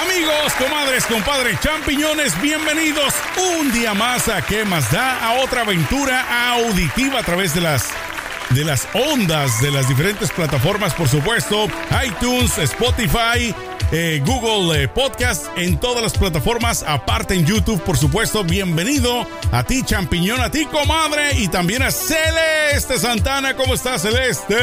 Amigos, comadres, compadres, champiñones, bienvenidos un día más a ¿Qué más da? A otra aventura auditiva a través de las de las ondas de las diferentes plataformas, por supuesto, iTunes, Spotify, eh, Google eh, Podcast, en todas las plataformas, aparte en YouTube, por supuesto. Bienvenido a ti, champiñón, a ti, comadre, y también a Celeste Santana. ¿Cómo estás, Celeste?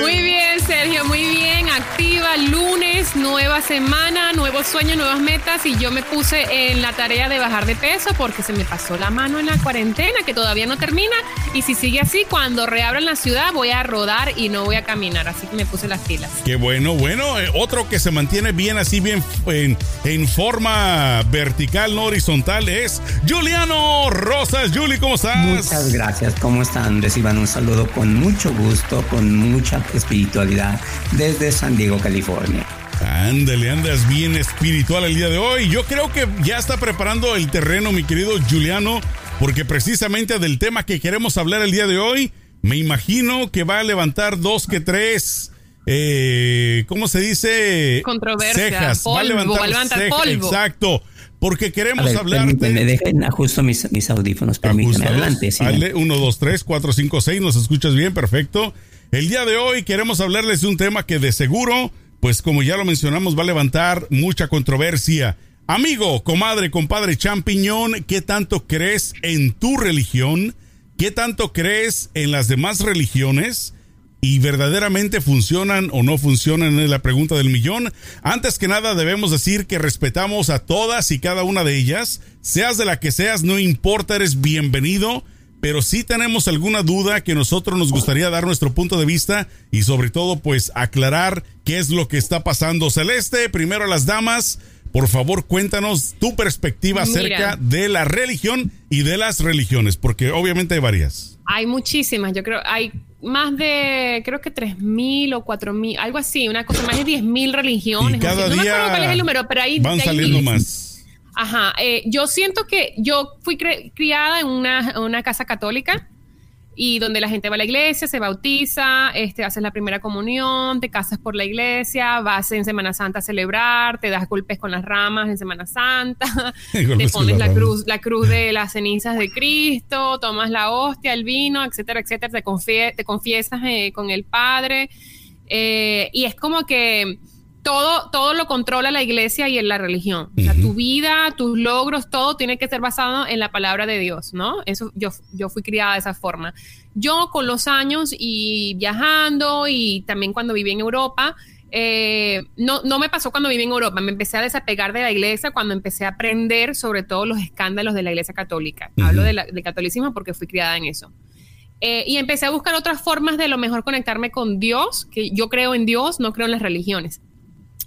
Muy bien, Sergio, muy bien. Activa, lunes, nueva semana, nuevos sueños, nuevas metas, y yo me puse en la tarea de bajar de peso porque se me pasó la mano en la cuarentena, que todavía no termina, y si sigue así, cuando reabran la ciudad voy a rodar y no voy a caminar, así que me puse las pilas. Qué bueno, bueno, eh, otro que se mantiene tiene bien así, bien en, forma vertical, no horizontal, es Juliano Rosas. Juli, ¿cómo estás? Muchas gracias, ¿cómo están? Reciban un saludo con mucho gusto, con mucha espiritualidad desde San Diego, California. Ándale, andas bien espiritual el día de hoy. Yo creo que ya está preparando el terreno, mi querido Juliano, porque precisamente del tema que queremos hablar el día de hoy, me imagino que va a levantar dos que tres eh, ¿cómo se dice? Controversia, cejas. polvo, va a levantar, polvo. Exacto. Porque queremos hablar Me dejen ajusto mis, mis audífonos, permíteme. Adelante. Sí. 1, 2, 3, 4, 5, 6. ¿Nos escuchas bien? Perfecto. El día de hoy queremos hablarles de un tema que de seguro, pues como ya lo mencionamos, va a levantar mucha controversia. Amigo, comadre, compadre, champiñón, ¿qué tanto crees en tu religión? ¿Qué tanto crees en las demás religiones? Y verdaderamente funcionan o no funcionan es la pregunta del millón. Antes que nada debemos decir que respetamos a todas y cada una de ellas, seas de la que seas, no importa, eres bienvenido, pero si tenemos alguna duda que nosotros nos gustaría dar nuestro punto de vista y sobre todo pues aclarar qué es lo que está pasando. Celeste, primero a las damas, por favor cuéntanos tu perspectiva acerca de la religión y de las religiones, porque obviamente hay varias. Hay muchísimas, yo creo, hay más de, creo que 3.000 o 4.000, algo así, una cosa, más de 10.000 religiones. cada no día me acuerdo cuál es el número, pero ahí van saliendo más. Ajá, eh, yo siento que yo fui criada en una, una casa católica y donde la gente va a la iglesia, se bautiza, este, haces la primera comunión, te casas por la iglesia, vas en Semana Santa a celebrar, te das golpes con las ramas en Semana Santa, te pones la, cruz, la cruz de las cenizas de Cristo, tomas la hostia, el vino, etcétera, etcétera, te, te confiesas eh, con el Padre. Eh, y es como que todo, todo lo controla la iglesia y en la religión. O sea, tu vida, tus logros, todo tiene que ser basado en la palabra de Dios, ¿no? Eso yo, yo fui criada de esa forma. Yo con los años y viajando y también cuando viví en Europa, eh, no, no me pasó cuando viví en Europa, me empecé a desapegar de la iglesia cuando empecé a aprender sobre todo los escándalos de la iglesia católica. Hablo de del catolicismo porque fui criada en eso. Eh, y empecé a buscar otras formas de lo mejor conectarme con Dios, que yo creo en Dios, no creo en las religiones.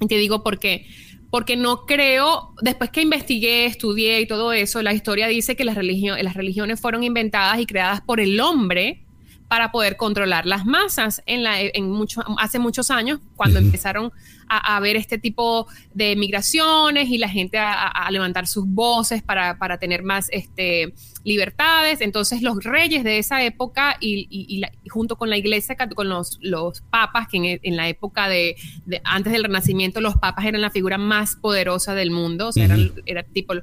Y te digo por qué. Porque no creo, después que investigué, estudié y todo eso, la historia dice que las, las religiones fueron inventadas y creadas por el hombre para poder controlar las masas en la, en mucho, hace muchos años, cuando empezaron a, ver este tipo de migraciones y la gente a, levantar sus voces para, para, tener más este, libertades. Entonces los reyes de esa época y, junto con la iglesia, con los, los papas, que en, la época de, antes del Renacimiento los papas eran la figura más poderosa del mundo, o sea, eran, era tipo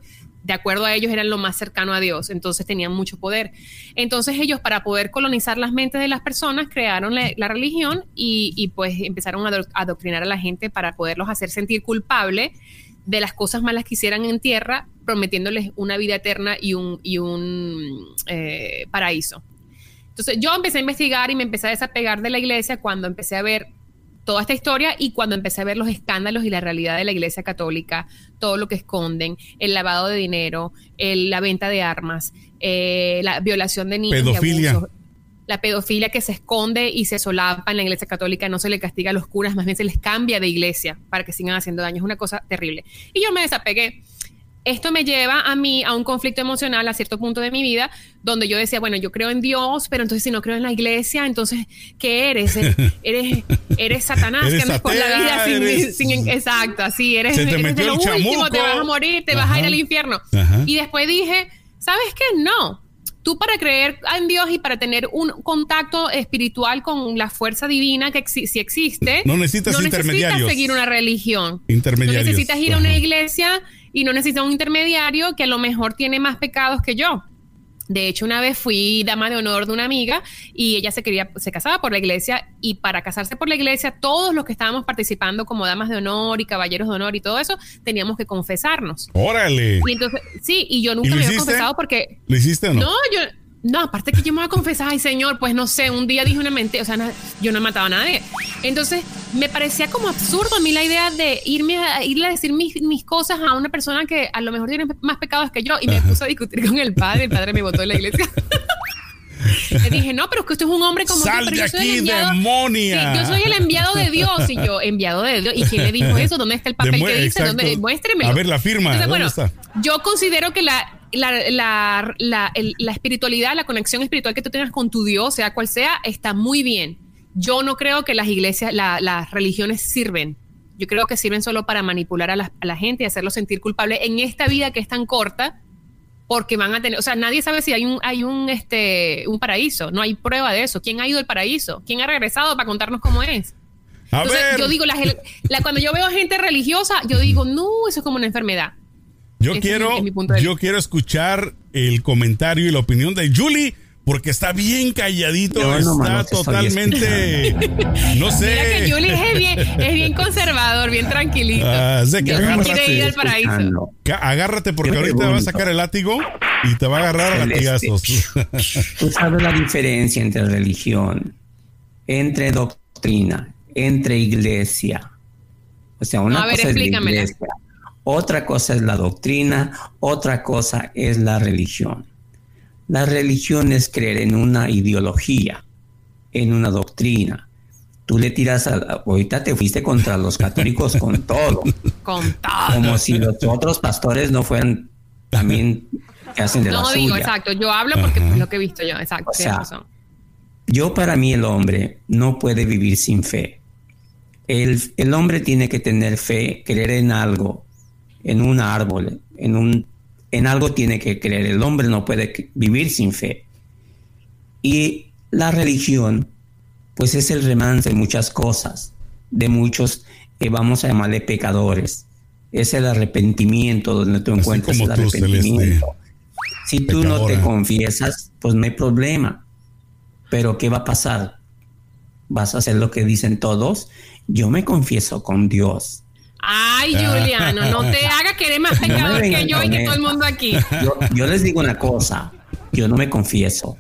de acuerdo a ellos, eran lo más cercano a Dios, entonces tenían mucho poder. Entonces ellos, para poder colonizar las mentes de las personas, crearon la, religión y, pues empezaron a adoctrinar a la gente para poderlos hacer sentir culpable de las cosas malas que hicieran en tierra, prometiéndoles una vida eterna y un, y un eh, paraíso. Entonces yo empecé a investigar y me empecé a desapegar de la iglesia cuando empecé a ver toda esta historia y cuando empecé a ver los escándalos y la realidad de la Iglesia Católica, todo lo que esconden, el lavado de dinero, la venta de armas, eh, la violación de niños. Pedofilia. la pedofilia que se esconde y se solapa en la iglesia católica, no se le castiga a los curas, más bien se les cambia de iglesia para que sigan haciendo daño. Es una cosa terrible. Y yo me desapegué esto me lleva a mí a un conflicto emocional a cierto punto de mi vida, donde yo decía, bueno, yo creo en Dios, pero entonces si no creo en la iglesia, entonces, ¿qué eres? Eres, eres Satanás que andas por la vida sin, exacto, así, eres, de lo último, te vas a morir, te vas a ir al infierno. Y después dije, ¿sabes qué? No, tú para creer en Dios y para tener un contacto espiritual con la fuerza divina que si existe, no necesitas intermediarios. seguir una religión. Intermediarios. No necesitas ir a una iglesia y no necesitas un intermediario que a lo mejor tiene más pecados que yo. De hecho, una vez fui dama de honor de una amiga y ella se quería, se casaba por la iglesia y para casarse por la iglesia, todos los que estábamos participando como damas de honor y caballeros de honor y todo eso, teníamos que confesarnos. Órale. Y entonces, sí, y yo nunca me había confesado porque. ¿Lo hiciste o no? No, yo, no, aparte que yo me voy a confesar, ay señor, pues no sé, un día dije una mentira, o sea, yo no he matado a nadie. Entonces, me parecía como absurdo a mí la idea de irme a irle a decir mis, cosas a una persona que a lo mejor tiene más pecados que yo y me puso a discutir con el padre, el padre me votó de la iglesia. Le dije, no, pero es que usted es un hombre como Sal de aquí, demonia. yo soy el enviado de Dios. Y yo, enviado de Dios. ¿Y quién le dijo eso? ¿Dónde está el papel que dice? ¿Dónde? Muéstreme. A ver, la firma. Entonces, bueno, yo considero que la la, la, la, la, espiritualidad, la conexión espiritual que tú tengas con tu Dios, sea cual sea, está muy bien. Yo no creo que las iglesias, las religiones sirven. Yo creo que sirven solo para manipular a la, a la gente y hacerlo sentir culpable en esta vida que es tan corta, porque van a tener, o sea, nadie sabe si hay un, hay un, este, un paraíso, no hay prueba de eso. ¿Quién ha ido al paraíso? ¿Quién ha regresado para contarnos cómo es? Entonces, yo digo, cuando yo veo gente religiosa, yo digo, no, eso es como una enfermedad. Yo quiero, yo quiero escuchar el comentario y la opinión de Julie. Porque está bien calladito, está totalmente. No sé. Mira que Julie es bien, es bien conservador, bien tranquilito. Ah, que agárrate, ir al paraíso. Agárrate porque ahorita va a sacar el látigo y te va a agarrar a latigazos. Tú sabes la diferencia entre religión, entre doctrina, entre iglesia. O sea, una cosa es la iglesia otra cosa es la doctrina, otra cosa es la religión. La religión es creer en una ideología, en una doctrina. Tú le tiras a, ahorita te fuiste contra los católicos con todo. Con todo. Como si los otros pastores no fueran también que hacen de no, la digo, exacto. Yo hablo porque es lo que he visto yo, exacto. yo para mí el hombre no puede vivir sin fe. El, el hombre tiene que tener fe, creer en algo, en un árbol, en, un, en algo tiene que creer. El hombre no puede vivir sin fe. Y la religión, pues es el remance de muchas cosas, de muchos, que vamos a llamarle pecadores. Es el arrepentimiento donde tú encuentras el arrepentimiento. si tú no te confiesas, pues no hay problema. Pero ¿qué va a pasar? ¿Vas a hacer lo que dicen todos? Yo me confieso con Dios. Ay, Juliano, no te hagas querer más pecador que yo y que todo el mundo aquí. Yo, les digo una cosa, yo no me confieso.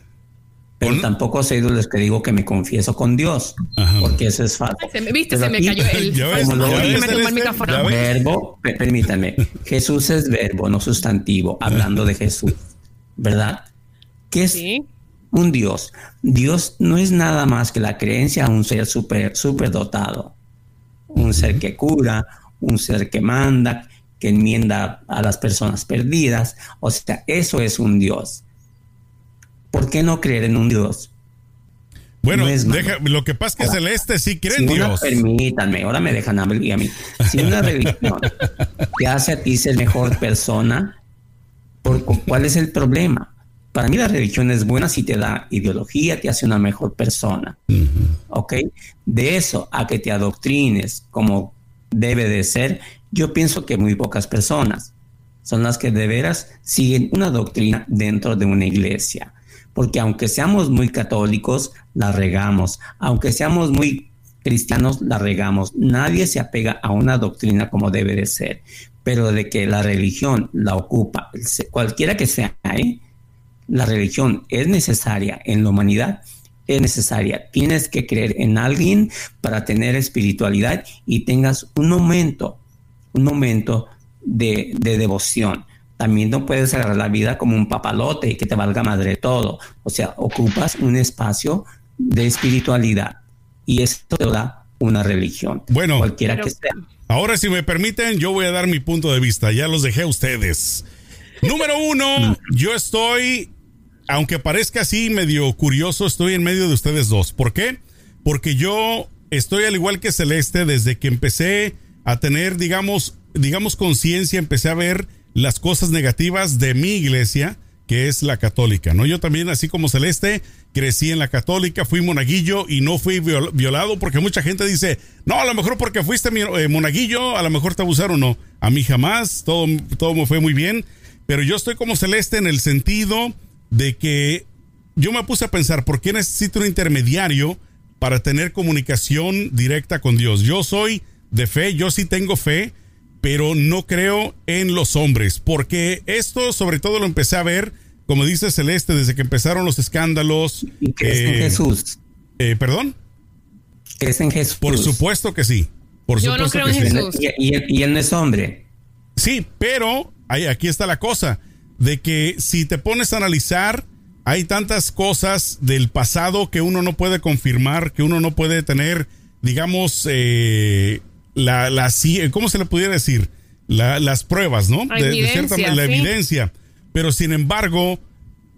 Pero tampoco soy de los que digo que me confieso con Dios, porque eso es falso. Viste, se me cayó el, Verbo, permítanme, Jesús es verbo, no sustantivo, hablando de Jesús, ¿verdad? ¿Qué es un Dios? Dios no es nada más que la creencia a un ser super, super dotado, un ser que cura, un ser que manda, que enmienda a las personas perdidas. O sea, eso es un Dios. ¿Por qué no creer en un Dios? Bueno, lo que pasa es que Celeste sí cree en Dios. permítanme, ahora me dejan hablar a mí. Si una religión te hace a ti ser mejor persona, ¿por, ¿cuál es el problema? Para mí la religión es buena si te da ideología, te hace una mejor persona. ¿Ok? De eso a que te adoctrines como debe de ser, yo pienso que muy pocas personas son las que de veras siguen una doctrina dentro de una iglesia. Porque aunque seamos muy católicos, la regamos. Aunque seamos muy cristianos, la regamos. Nadie se apega a una doctrina como debe de ser. Pero de que la religión la ocupa, cualquiera que sea, ¿eh? la religión es necesaria en la humanidad, es necesaria. Tienes que creer en alguien para tener espiritualidad y tengas un momento, un momento de, devoción. También no puedes agarrar la vida como un papalote y que te valga madre todo. O sea, ocupas un espacio de espiritualidad y esto te da una religión. Bueno, cualquiera que sea. Ahora, si me permiten, yo voy a dar mi punto de vista. Ya los dejé a ustedes. Número uno, yo estoy aunque parezca así medio curioso, estoy en medio de ustedes dos. ¿Por qué? Porque yo estoy al igual que Celeste desde que empecé a tener, digamos, digamos conciencia, empecé a ver las cosas negativas de mi iglesia, que es la católica, ¿no? Yo también, así como Celeste, crecí en la católica, fui monaguillo y no fui violado porque mucha gente dice, no, a lo mejor porque fuiste eh, monaguillo, a lo mejor te abusaron, no. A mí jamás, todo, todo me fue muy bien, pero yo estoy como Celeste en el sentido de que yo me puse a pensar, ¿por qué necesito un intermediario para tener comunicación directa con Dios? Yo soy de fe, yo sí tengo fe, pero no creo en los hombres, porque esto sobre todo lo empecé a ver, como dice Celeste, desde que empezaron los escándalos. ¿Y crees en eh, Jesús? Eh, ¿Perdón? ¿Crees en Jesús? Por supuesto que sí. Por Yo no creo en Jesús. ¿Y, y, él no es hombre. Sí, pero aquí está la cosa, de que si te pones a analizar, hay tantas cosas del pasado que uno no puede confirmar, que uno no puede tener, digamos, eh, la, la, ¿cómo se le pudiera decir? las pruebas, ¿no? de, cierta la evidencia. Pero sin embargo,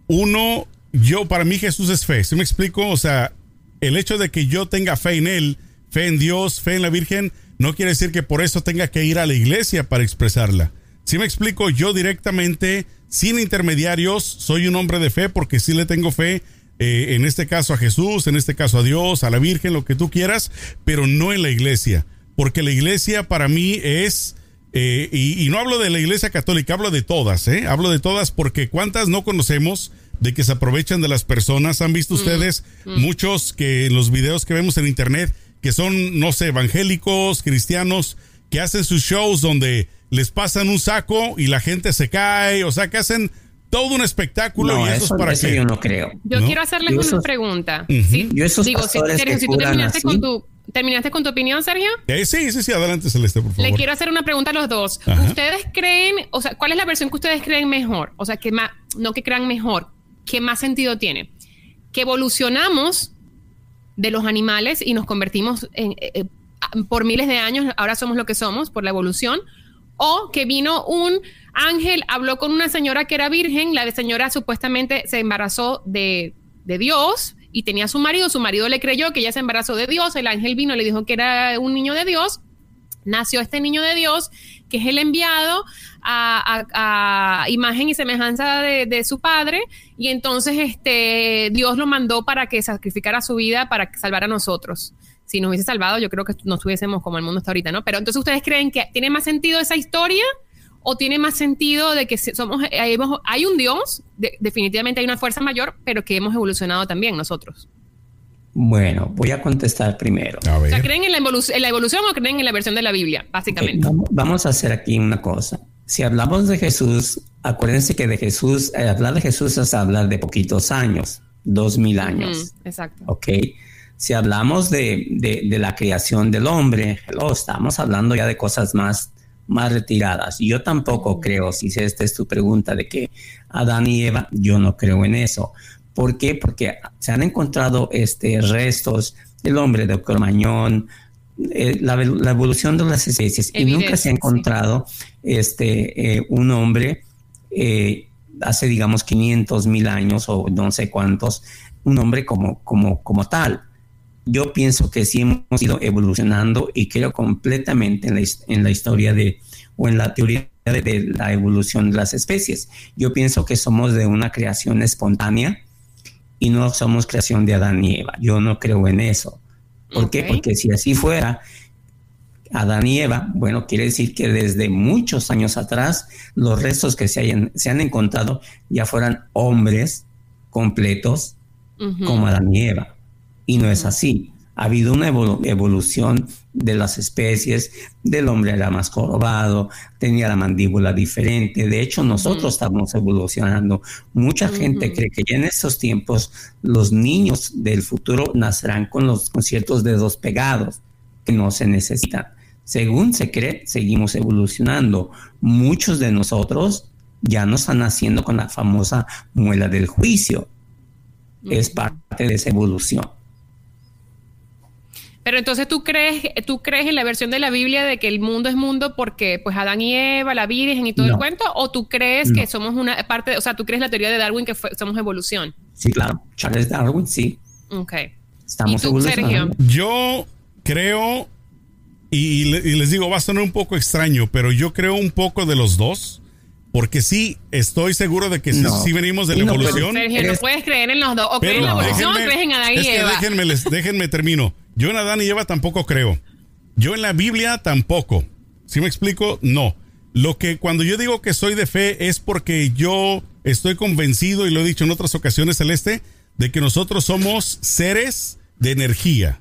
uno, yo, para mí Jesús es fe. ¿Sí me explico? O sea, el hecho de que yo tenga fe en Él, fe en Dios, fe en la Virgen, no quiere decir que por eso tenga que ir a la iglesia para expresarla. Si me explico, yo directamente, sin intermediarios, soy un hombre de fe porque sí le tengo fe, eh, en este caso a Jesús, en este caso a Dios, a la Virgen, lo que tú quieras, pero no en la iglesia porque la iglesia para mí es, eh, y, no hablo de la iglesia católica, hablo de todas, ¿eh? Hablo de todas porque cuántas no conocemos de que se aprovechan de las personas. Han visto mm, ustedes mm. muchos que en los videos que vemos en internet, que son, no sé, evangélicos, cristianos, que hacen sus shows donde les pasan un saco y la gente se cae, o sea, que hacen todo un espectáculo y eso, es para que yo no creo. Yo quiero hacerles una pregunta. ¿sí? Yo esos Digo, si, si tú terminaste con tu ¿Terminaste con tu opinión, Sergio? Eh, sí, sí, sí, adelante, Celeste, por favor. Le quiero hacer una pregunta a los dos. ¿Ustedes creen, o sea, cuál es la versión que ustedes creen mejor? O sea, que más, no que crean mejor, ¿qué más sentido tiene? Que evolucionamos de los animales y nos convertimos en, eh, eh, por miles de años, ahora somos lo que somos por la evolución, o que vino un ángel, habló con una señora que era virgen, la señora supuestamente se embarazó de, de Dios, y tenía a su marido, su marido le creyó que ella se embarazó de Dios, el ángel vino, le dijo que era un niño de Dios, nació este niño de Dios, que es el enviado a, imagen y semejanza de, su padre, y entonces este, Dios lo mandó para que sacrificara su vida para salvar a nosotros. Si nos hubiese salvado, yo creo que no estuviésemos como el mundo está ahorita, ¿no? Pero entonces ustedes creen que tiene más sentido esa historia o tiene más sentido de que somos hay un Dios, definitivamente hay una fuerza mayor, pero que hemos evolucionado también nosotros. Bueno, voy a contestar primero. O sea, ¿creen en la, evolución o creen en la versión de la Biblia, básicamente? vamos, a hacer aquí una cosa. Si hablamos de Jesús, acuérdense que de Jesús, eh, hablar de Jesús es hablar de poquitos años, dos mil años. exacto. Ok. Si hablamos de, de, la creación del hombre, estamos hablando ya de cosas más más retiradas. Yo tampoco creo, si esta es tu pregunta de que Adán y Eva, yo no creo en eso. ¿Por qué? Porque se han encontrado este, restos del hombre de Cromañón, eh, la, evolución de las especies y nunca se ha encontrado este, eh, un hombre eh, hace digamos 500 mil años o no sé cuántos, un hombre como, como, como tal. Yo pienso que sí hemos ido evolucionando y creo completamente en la, en la historia de, o en la teoría de, la evolución de las especies. Yo pienso que somos de una creación espontánea y no somos creación de Adán y Eva. Yo no creo en eso. ¿Por qué? Porque si así fuera, Adán y Eva, bueno, quiere decir que desde muchos años atrás los restos que se, hayan, se han encontrado ya fueran hombres completos como Adán y Eva. Y no es así. Ha habido una evolución de las especies, del hombre era más jorobado, tenía la mandíbula diferente. De hecho, nosotros estamos evolucionando. Mucha gente cree que ya en estos tiempos los niños del futuro nacerán con los con ciertos dedos pegados que no se necesitan. Según se cree, seguimos evolucionando. Muchos de nosotros ya no están naciendo con la famosa muela del juicio. Es parte de esa evolución. Pero entonces tú crees, tú crees en la versión de la Biblia de que el mundo es mundo porque pues Adán y Eva, la Virgen y todo el cuento, o tú crees que somos una parte, o sea, tú crees la teoría de Darwin que somos evolución. Sí, claro. Charles Darwin, sí. Ok. Estamos ¿Y Sergio? Yo creo y, les digo, va a sonar un poco extraño, pero yo creo un poco de los dos. Porque sí, estoy seguro de que sí, venimos de la evolución. Sergio, no puedes creer en los dos. O crees en la evolución o crees en Adán y Eva. déjenme, déjenme termino. Yo en Adán y Eva tampoco creo. Yo en la Biblia tampoco. ¿Sí me explico? No. Lo que cuando yo digo que soy de fe es porque yo estoy convencido, y lo he dicho en otras ocasiones, Celeste, de que nosotros somos seres de energía.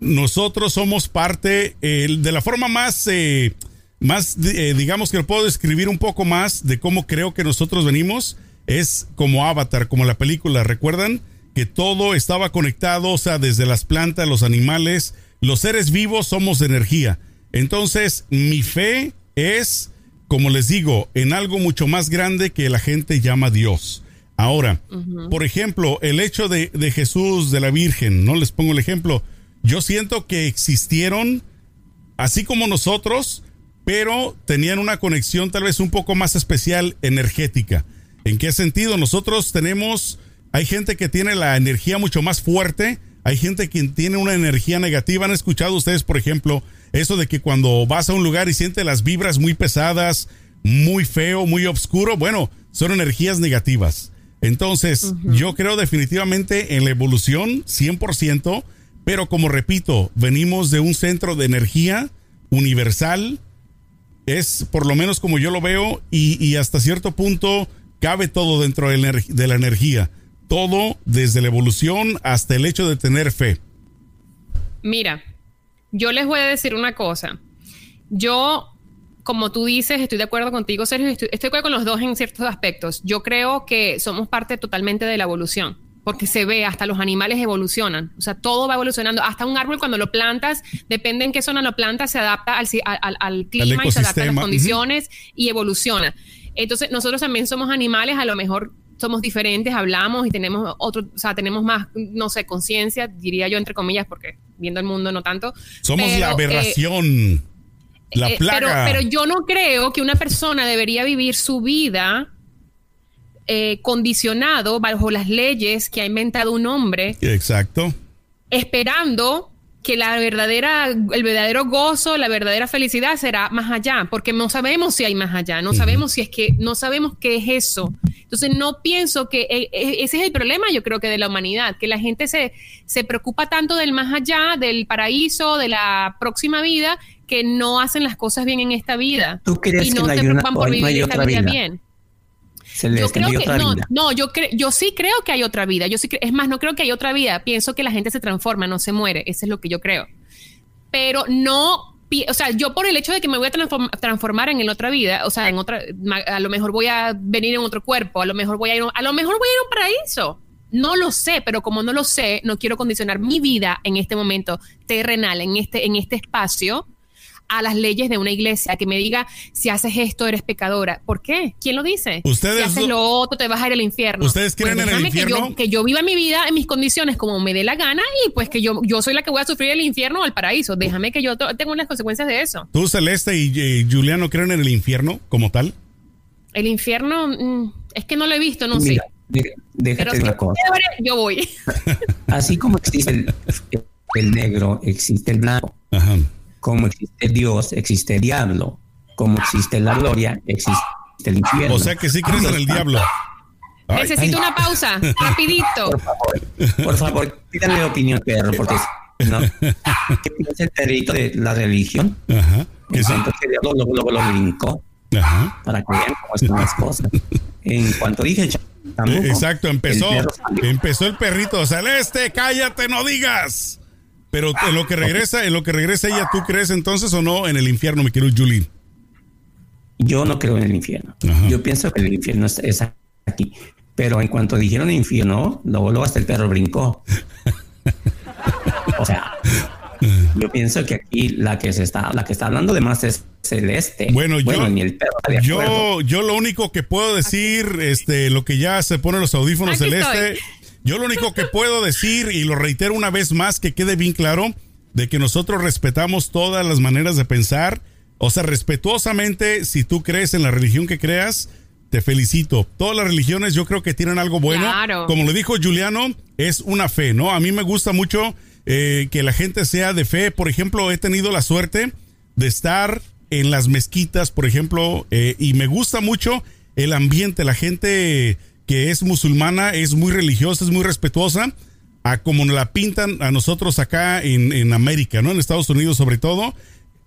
Nosotros somos parte de la forma más, eh, más eh, digamos que lo puedo describir un poco más de cómo creo que nosotros venimos. Es como Avatar, como la película. ¿Recuerdan? Que todo estaba conectado, o sea, desde las plantas, los animales, los seres vivos somos energía. Entonces, mi fe es, como les digo, en algo mucho más grande que la gente llama Dios. Ahora, por ejemplo, el hecho de, de, Jesús, de la Virgen, no les pongo el ejemplo, yo siento que existieron así como nosotros, pero tenían una conexión tal vez un poco más especial energética. ¿En qué sentido? Nosotros tenemos, hay gente que tiene la energía mucho más fuerte, hay gente que tiene una energía negativa. ¿Han escuchado ustedes, por ejemplo, eso de que cuando vas a un lugar y sientes las vibras muy pesadas, muy feo, muy oscuro? Bueno, son energías negativas. Entonces, yo creo definitivamente en la evolución, 100%, pero como repito, venimos de un centro de energía universal, es por lo menos como yo lo veo, y, hasta cierto punto cabe todo dentro de la energía, todo desde la evolución hasta el hecho de tener fe. Mira, yo les voy a decir una cosa. Yo como tú dices, estoy de acuerdo contigo, Sergio, estoy, de acuerdo con los dos en ciertos aspectos. Yo creo que somos parte totalmente de la evolución porque se ve, hasta los animales evolucionan, o sea, todo va evolucionando, hasta un árbol cuando lo plantas, depende en qué zona lo plantas, se adapta al, clima y se adapta a las condiciones y evoluciona. Entonces, nosotros también somos animales, a lo mejor somos diferentes, hablamos y tenemos otro, o sea, tenemos más, no sé, conciencia, diría yo entre comillas, porque viendo el mundo no tanto. Somos la aberración. La eh, plaga. Pero, yo no creo que una persona debería vivir su vida eh, condicionado bajo las leyes que ha inventado un hombre. Exacto. Esperando que la verdadera, el verdadero gozo, la verdadera felicidad será más allá, porque no sabemos si hay más allá, no sabemos si es que, no sabemos qué es eso. Entonces no pienso que eh, ese es el problema, yo creo que de la humanidad, que la gente se, se preocupa tanto del más allá, del paraíso, de la próxima vida, que no hacen las cosas bien en esta vida. ¿Tú crees y no que se preocupan por vivir esta vida, bien. Yo creo que no, no, yo yo sí creo que hay otra vida. Yo sí es más, no creo que hay otra vida. Pienso que la gente se transforma, no se muere. Eso es lo que yo creo. Pero no o sea, yo por el hecho de que me voy a transformar en otra vida, o sea, en otra, a lo mejor voy a venir en otro cuerpo, a lo mejor voy a ir, a lo mejor voy a ir a un paraíso. No lo sé, pero como no lo sé, no quiero condicionar mi vida en este momento terrenal, en este, en este espacio, a las leyes de una iglesia, que me diga si haces esto eres pecadora. ¿Por qué? ¿Quién lo dice? Ustedes si haces lo otro te vas a ir al infierno. ¿Ustedes creen pues en el infierno? Que yo, viva mi vida en mis condiciones como me dé la gana y pues que yo, yo soy la que voy a sufrir el infierno o el paraíso. Déjame que yo tenga las consecuencias de eso. ¿Tú, Celeste y, Juliano creen en el infierno como tal? El infierno mm, es que no lo he visto, no sé. Déjate una cosa. Yo voy. Así como existe el, el negro, existe el blanco. Ajá como existe Dios, existe el diablo. Como existe la gloria, existe el infierno. O sea que sí crees en el diablo. Necesito una pausa, rapidito. Por favor, por favor, pídanme opinión, perro, porque ¿no? ¿Qué piensa el perrito de la religión? Ajá. En cuanto que diablo luego, luego lo brincó. Ajá. Para que vean cómo están las cosas. En cuanto dije tampoco, Exacto, empezó, empezó el perrito. Celeste, cállate, no digas. Pero en lo que regresa, en lo que regresa ella, ¿tú crees entonces o no en el infierno, mi querido Julie? Yo no creo en el infierno. Yo pienso que el infierno es aquí. Pero en cuanto dijeron infierno, luego, hasta el perro brincó. o sea, yo pienso que aquí la que se está, la que está hablando de más es celeste. Bueno, yo, yo, yo lo único que puedo decir, este, lo que ya se pone los audífonos celeste, yo lo único que puedo decir, y lo reitero una vez más, que quede bien claro, de que nosotros respetamos todas las maneras de pensar. O sea, respetuosamente, si tú crees en la religión que creas, te felicito. Todas las religiones yo creo que tienen algo bueno. Como lo dijo Juliano, es una fe, ¿no? A mí me gusta mucho eh, que la gente sea de fe. Por ejemplo, he tenido la suerte de estar en las mezquitas, por ejemplo, eh, y me gusta mucho el ambiente, la gente que es musulmana es muy religiosa, es muy respetuosa, a como nos la pintan a nosotros acá en, en América, ¿no? En Estados Unidos sobre todo.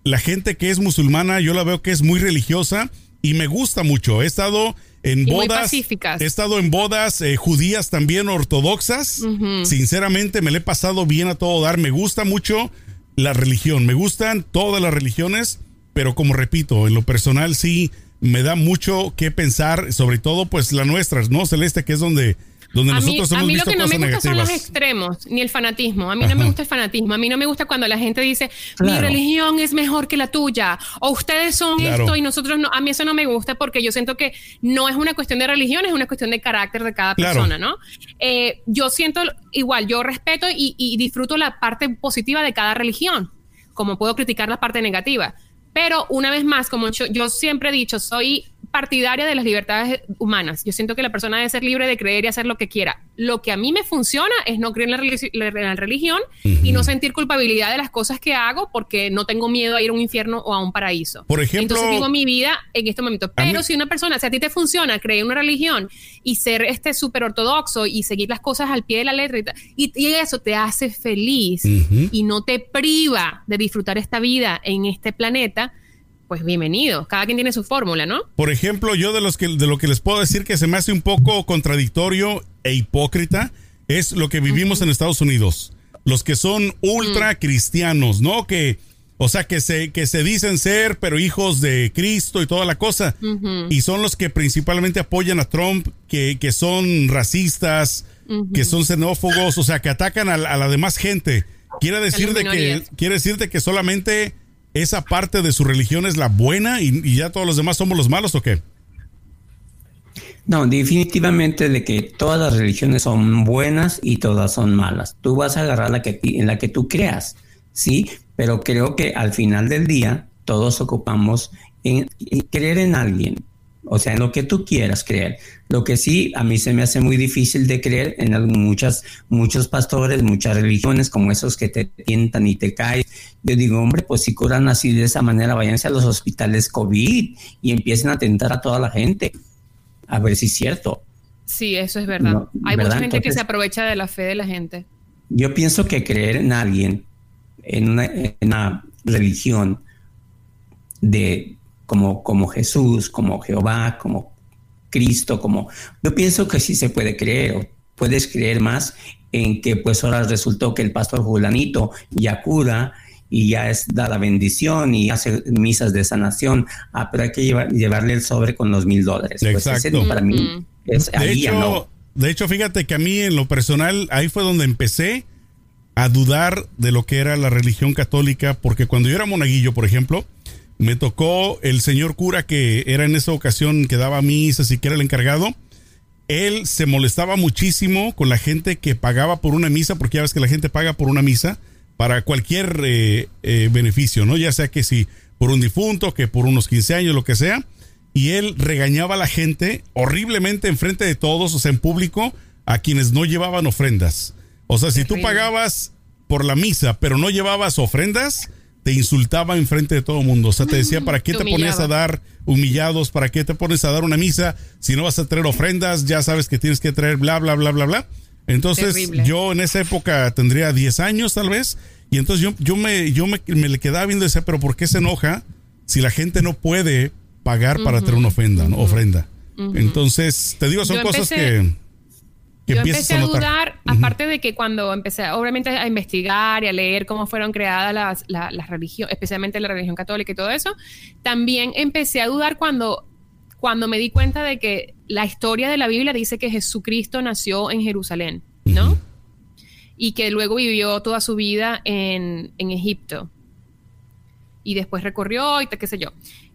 La gente que es musulmana, yo la veo que es muy religiosa y me gusta mucho. He estado en bodas. He estado en bodas eh, judías también ortodoxas. Sinceramente, me le he pasado bien a todo dar. Me gusta mucho la religión. Me gustan todas las religiones, pero como repito, en lo personal sí me da mucho que pensar, sobre todo pues la nuestra, ¿no? Celeste, que es donde donde a nosotros mí, a mí lo que no me gusta son los extremos, ni el fanatismo. A mí no me gusta el fanatismo. A mí no me gusta cuando la gente dice, mi religión es mejor que la tuya, o ustedes son esto y nosotros no. A mí eso no me gusta porque yo siento que no es una cuestión de religión, es una cuestión de carácter de cada persona, ¿no? Eh, yo siento igual, yo respeto y, y disfruto la parte positiva de cada religión, como puedo criticar la parte negativa. Pero una vez más, como yo, siempre he dicho, soy partidaria de las libertades humanas. Yo siento que la persona debe ser libre de creer y hacer lo que quiera. Lo que a mí me funciona es no creer en la, religión y no sentir culpabilidad de las cosas que hago porque no tengo miedo a ir a un infierno o a un paraíso. Por ejemplo, entonces vivo mi vida en este momento. Pero si una persona, si a ti te funciona creer en una religión y ser este súper ortodoxo y seguir las cosas al pie de la letra y, y, eso te hace feliz y no te priva de disfrutar esta vida en este planeta, pues bienvenido. Cada quien tiene su fórmula, ¿no? Por ejemplo, yo de los que de lo que les puedo decir que se me hace un poco contradictorio e hipócrita es lo que vivimos en Estados Unidos. Los que son ultra cristianos, ¿no? Que o sea, que se, que se dicen ser, pero hijos de Cristo y toda la cosa. Y son los que principalmente apoyan a Trump, que, que son racistas, que son xenófobos, o sea, que atacan a, la demás gente. Quiere decir, de que, quiere decirte que solamente esa parte de su religión es la buena y, ya todos los demás somos los malos o qué? No, definitivamente de que todas las religiones son buenas y todas son malas. Tú vas a agarrar la que, en la que tú creas, ¿sí? Pero creo que al final del día todos ocupamos en creer en alguien, o sea, en lo que tú quieras creer. Lo que sí, a mí se me hace muy difícil de creer en muchas, muchos pastores, muchas religiones, como esos que te tientan y te caes. Yo digo, hombre, pues si curan así de esa manera, váyanse a los hospitales COVID y empiecen a tentar a toda la gente. A ver si es cierto. Sí, eso es verdad. Hay mucha gente que se aprovecha de la fe de la gente. Yo pienso que creer en alguien, en una, en una religión de como, como Jesús, como Jehová, como Cristo, como... Yo pienso que sí se puede creer, puedes creer más en que pues ahora resultó que el pastor Julanito ya cura y ya es da la bendición y hace misas de sanación, ah, pero hay que llevarle el sobre con los mil dólares. Pues Exacto. para mí es de hecho, De hecho, fíjate que a mí en lo personal, ahí fue donde empecé a dudar de lo que era la religión católica, porque cuando yo era monaguillo, por ejemplo, me tocó el señor cura que era en esa ocasión que daba misas y que era el encargado. Él se molestaba muchísimo con la gente que pagaba por una misa, porque ya ves que la gente paga por una misa para cualquier eh, eh, beneficio, ¿no? Ya sea que si por un difunto, que por unos 15 años, lo que sea. Y él regañaba a la gente horriblemente enfrente de todos, o sea, en público, a quienes no llevaban ofrendas. O sea, si tú pagabas por la misa, pero no llevabas ofrendas, te insultaba enfrente de todo el mundo. O sea, te decía, ¿para qué te, pones a dar humillados? ¿Para qué te pones a dar una misa? Si no vas a traer ofrendas, ya sabes que tienes que traer bla, bla, bla, bla, bla. Entonces, yo en esa época tendría 10 años tal vez. Y entonces yo, yo, me, yo me, le quedaba viendo y decía, pero ¿por qué se enoja si la gente no puede pagar para traer una ofrenda? ¿no? ofrenda? Entonces, te digo, son cosas que yo empecé a, dudar, aparte de que cuando empecé obviamente a investigar y a leer cómo fueron creadas las, las, religiones, especialmente la religión católica y todo eso, también empecé a dudar cuando, cuando me di cuenta de que la historia de la Biblia dice que Jesucristo nació en Jerusalén, ¿no? Y que luego vivió toda su vida en, en Egipto. Y después recorrió y qué sé yo.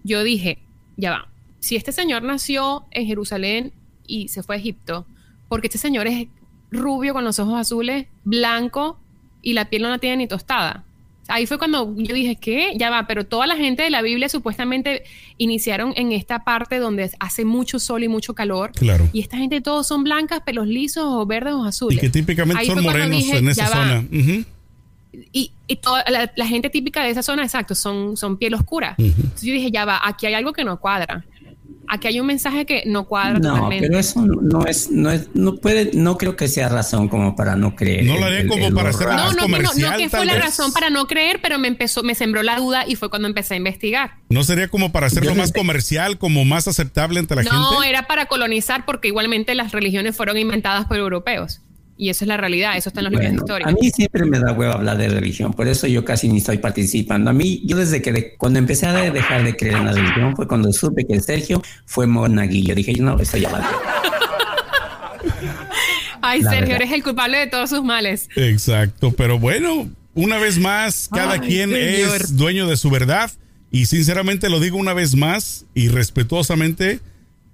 Yo dije, ya va, si este señor nació en Jerusalén y se fue a Egipto, porque este señor es rubio con los ojos azules, blanco y la piel no la tiene ni tostada. Ahí fue cuando yo dije, ¿qué? Ya va, pero toda la gente de la Biblia supuestamente iniciaron en esta parte donde hace mucho sol y mucho calor. Claro. Y esta gente todos son blancas, pelos lisos o verdes o azules. Y que típicamente son morenos en esa zona. Y, toda la, gente típica de esa zona, exacto, son, son piel oscura. Entonces yo dije, ya va, aquí hay algo que no cuadra. Aquí hay un mensaje que no cuadra no, totalmente. pero eso no es, no es, no puede, no creo que sea razón como para no creer. No lo haré como para hacer no, más no, no, comercial. no, que tal fue la vez. razón para no creer, pero me empezó, me sembró la duda y fue cuando empecé a investigar. No sería como para hacerlo Yo más comercial, como más aceptable ante la no, gente. era para colonizar porque igualmente las religiones fueron inventadas por europeos. Y eso es la realidad, eso está en los libros Bueno, históricos. a mí siempre me da huevo hablar de religión, por eso yo casi ni estoy participando. A mí, yo desde que de- cuando empecé a de- dejar de creer en la religión fue cuando supe que Sergio fue monaguillo. Dije, yo no, estoy ya valió. Ay, la Sergio, verdad. eres el culpable de todos sus males. Exacto, pero bueno, una vez más, cada Ay, quien señor. es dueño de su verdad y sinceramente lo digo una vez más y respetuosamente,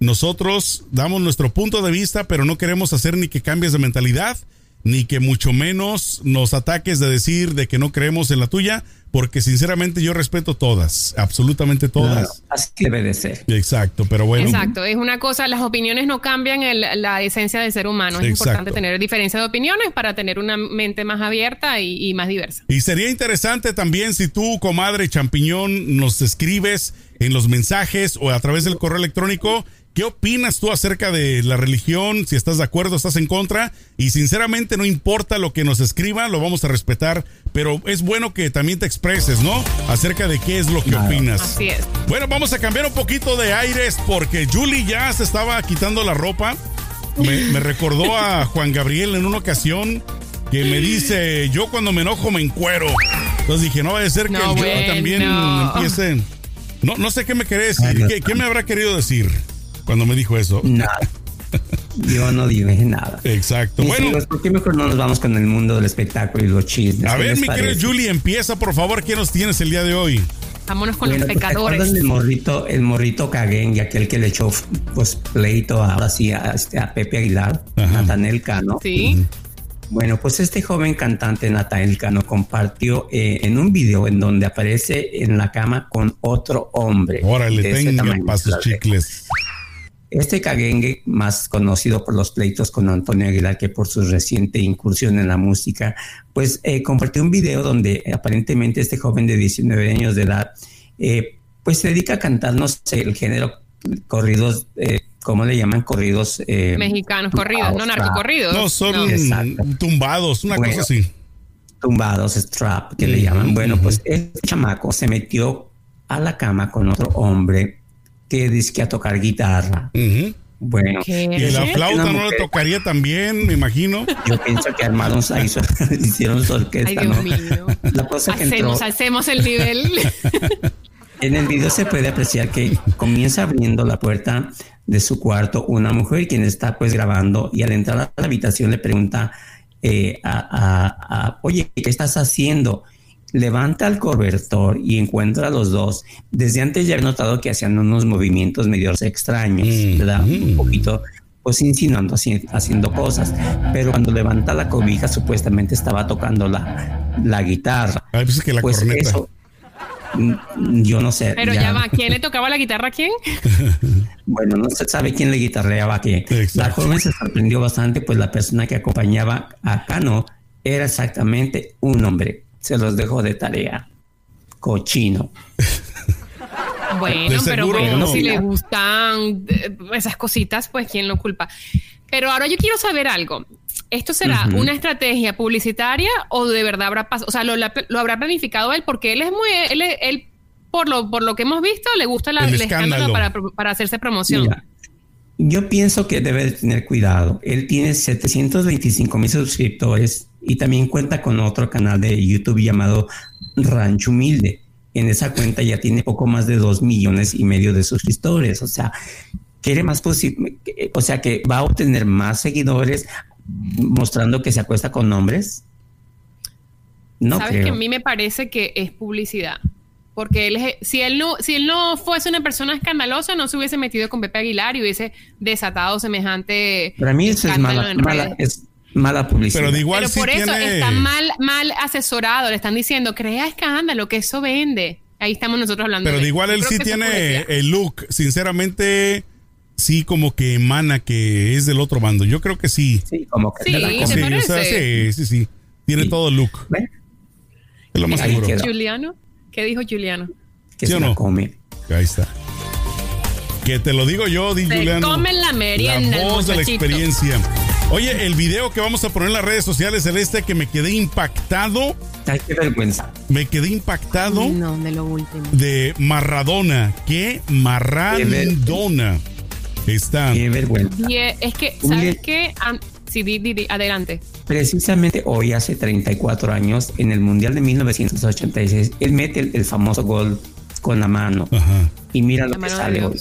nosotros damos nuestro punto de vista, pero no queremos hacer ni que cambies de mentalidad, ni que mucho menos nos ataques de decir de que no creemos en la tuya, porque sinceramente yo respeto todas, absolutamente Claro, todas. así debe de ser. Exacto, pero bueno. Exacto, es una cosa, las opiniones no cambian el- la esencia del ser humano. Es Exacto. importante tener diferencia de opiniones para tener una mente más abierta y, y más diversa. Y sería interesante también si tú, comadre champiñón, nos escribes en los mensajes o a través del correo electrónico. ¿Qué opinas tú acerca de la religión? Si estás de acuerdo, estás en contra. Y sinceramente no importa lo que nos escriba, lo vamos a respetar. Pero es bueno que también te expreses, ¿no? Acerca de qué es lo que opinas. Así es. Bueno, vamos a cambiar un poquito de aires porque Julie ya se estaba quitando la ropa. Me, me recordó a Juan Gabriel en una ocasión que me dice, yo cuando me enojo me encuero. Entonces dije, no vaya a ser que No, yo bueno. también empiece... No, no sé qué me querés decir. no. ¿Qué, qué me habrá querido decir cuando me dijo eso? Nada. Yo no dije nada. Exacto. Mis Bueno, amigos, ¿por qué mejor no nos vamos con el mundo del espectáculo y los chismes? a ¿Qué ver, mi querido? Julie, empieza por favor. ¿Qué nos tienes el día de hoy? Vámonos con Bueno, los pues, ¿te acuerdas pecadores. del morrito, el morrito Caguen y aquel que le echó pues, pleito ahora sí a, este, a Pepe Aguilar, Ajá. Natanel Cano. Sí. Bueno, pues este joven cantante Nathaniel Cano compartió eh, en un video en donde aparece en la cama con otro hombre. Órale, tenga de- chicles. Este caguengue, más conocido por los pleitos con Antonio Aguilar que por su reciente incursión en la música, pues eh, compartió un video donde aparentemente este joven de 19 años de edad, eh, pues se dedica a cantar, no sé, el género corridos, eh, ¿cómo le llaman? Corridos. eh, Mexicanos corridos, no narcocorridos. No, son No. Tumbados, una Bueno. cosa así. tumbados, strap, que le llaman. Bueno, pues este chamaco se metió a la cama con otro hombre que dice que a tocar guitarra. Bueno, ¿Qué? Y la flauta no le mujer. tocaría también, me imagino. yo pienso que armaron ahí su- hicieron su Ay, orquesta, Dios ¿no? mío. La cosa que entró, Hacemos, hacemos el nivel. en el video se puede apreciar que comienza abriendo la puerta de su cuarto una mujer quien está pues grabando y al entrar a la habitación le pregunta eh, a, a- a, oye, ¿qué estás haciendo? Levanta el cobertor y encuentra a los dos. Desde antes ya he notado que hacían unos movimientos medio extraños, Mm, ¿verdad? mm. Un poquito, pues insinuando, haci- haciendo cosas. Pero cuando levanta la cobija, supuestamente estaba tocando la, la guitarra. Ay, pues es que la Pues corneta. eso, mm, yo no sé. Pero ya va, ¿quién le tocaba la guitarra a quién? Bueno, no se sabe quién le guitarreaba a quién. La joven se sorprendió bastante, pues la persona que acompañaba a Cano era exactamente un hombre. Se los dejo de tarea. Cochino. Bueno, pero bueno, no. si le gustan eh, esas cositas, pues quién lo culpa. Pero ahora yo quiero saber algo. ¿Esto será una estrategia publicitaria o de verdad habrá pasado? O sea, lo, la- lo habrá planificado él porque él es muy, él, él, por lo, por lo que hemos visto, le gusta la- El el, escándalo, escándalo. para, para hacerse promoción. Mira, yo pienso que debe de tener cuidado. Él tiene 725 mil suscriptores y también cuenta con otro canal de YouTube llamado Rancho Humilde. En esa cuenta ya tiene poco más de 2 millones y medio de suscriptores. O sea, quiere más o sea que va a obtener más seguidores mostrando que se acuesta con hombres. No Sabes creo. que a mí me parece que es publicidad. Porque él es, si él no, si él no fuese una persona escandalosa, no se hubiese metido con Pepe Aguilar y hubiese desatado semejante. Para mí eso es mala, es mala publicidad. Pero de igual Pero sí por eso tiene. está mal, mal asesorado. Le están diciendo, crea escándalo, que eso vende. Ahí estamos nosotros hablando. Pero de igual él sí tiene el look. Sinceramente, sí como que emana que es del otro bando. Yo creo que sí. Sí, como que Sí, la ¿te comes. Sí, o parece? sea, sí, sí, sí. Tiene Sí. todo el look. Bueno, Es lo más Ahí seguro. queda. Juliano. ¿Qué dijo Juliano? que ¿Sí se o la no? come. Ahí está. Que te lo digo yo, di Se Juliano. comen la merienda, La voz de la experiencia. Oye, el video que vamos a poner en las redes sociales, Celeste, que me quedé impactado. Ay, qué vergüenza. Me quedé impactado No, de lo último. de Maradona. ¡Qué marrandona! Está. Qué vergüenza. Y eh, es que, ¿sabes día- qué? Sí, di, di, di, adelante. Precisamente hoy, hace 34 años, en el Mundial de 1986, él mete el, el famoso gol con la mano. Ajá. Y mira lo que sale hoy.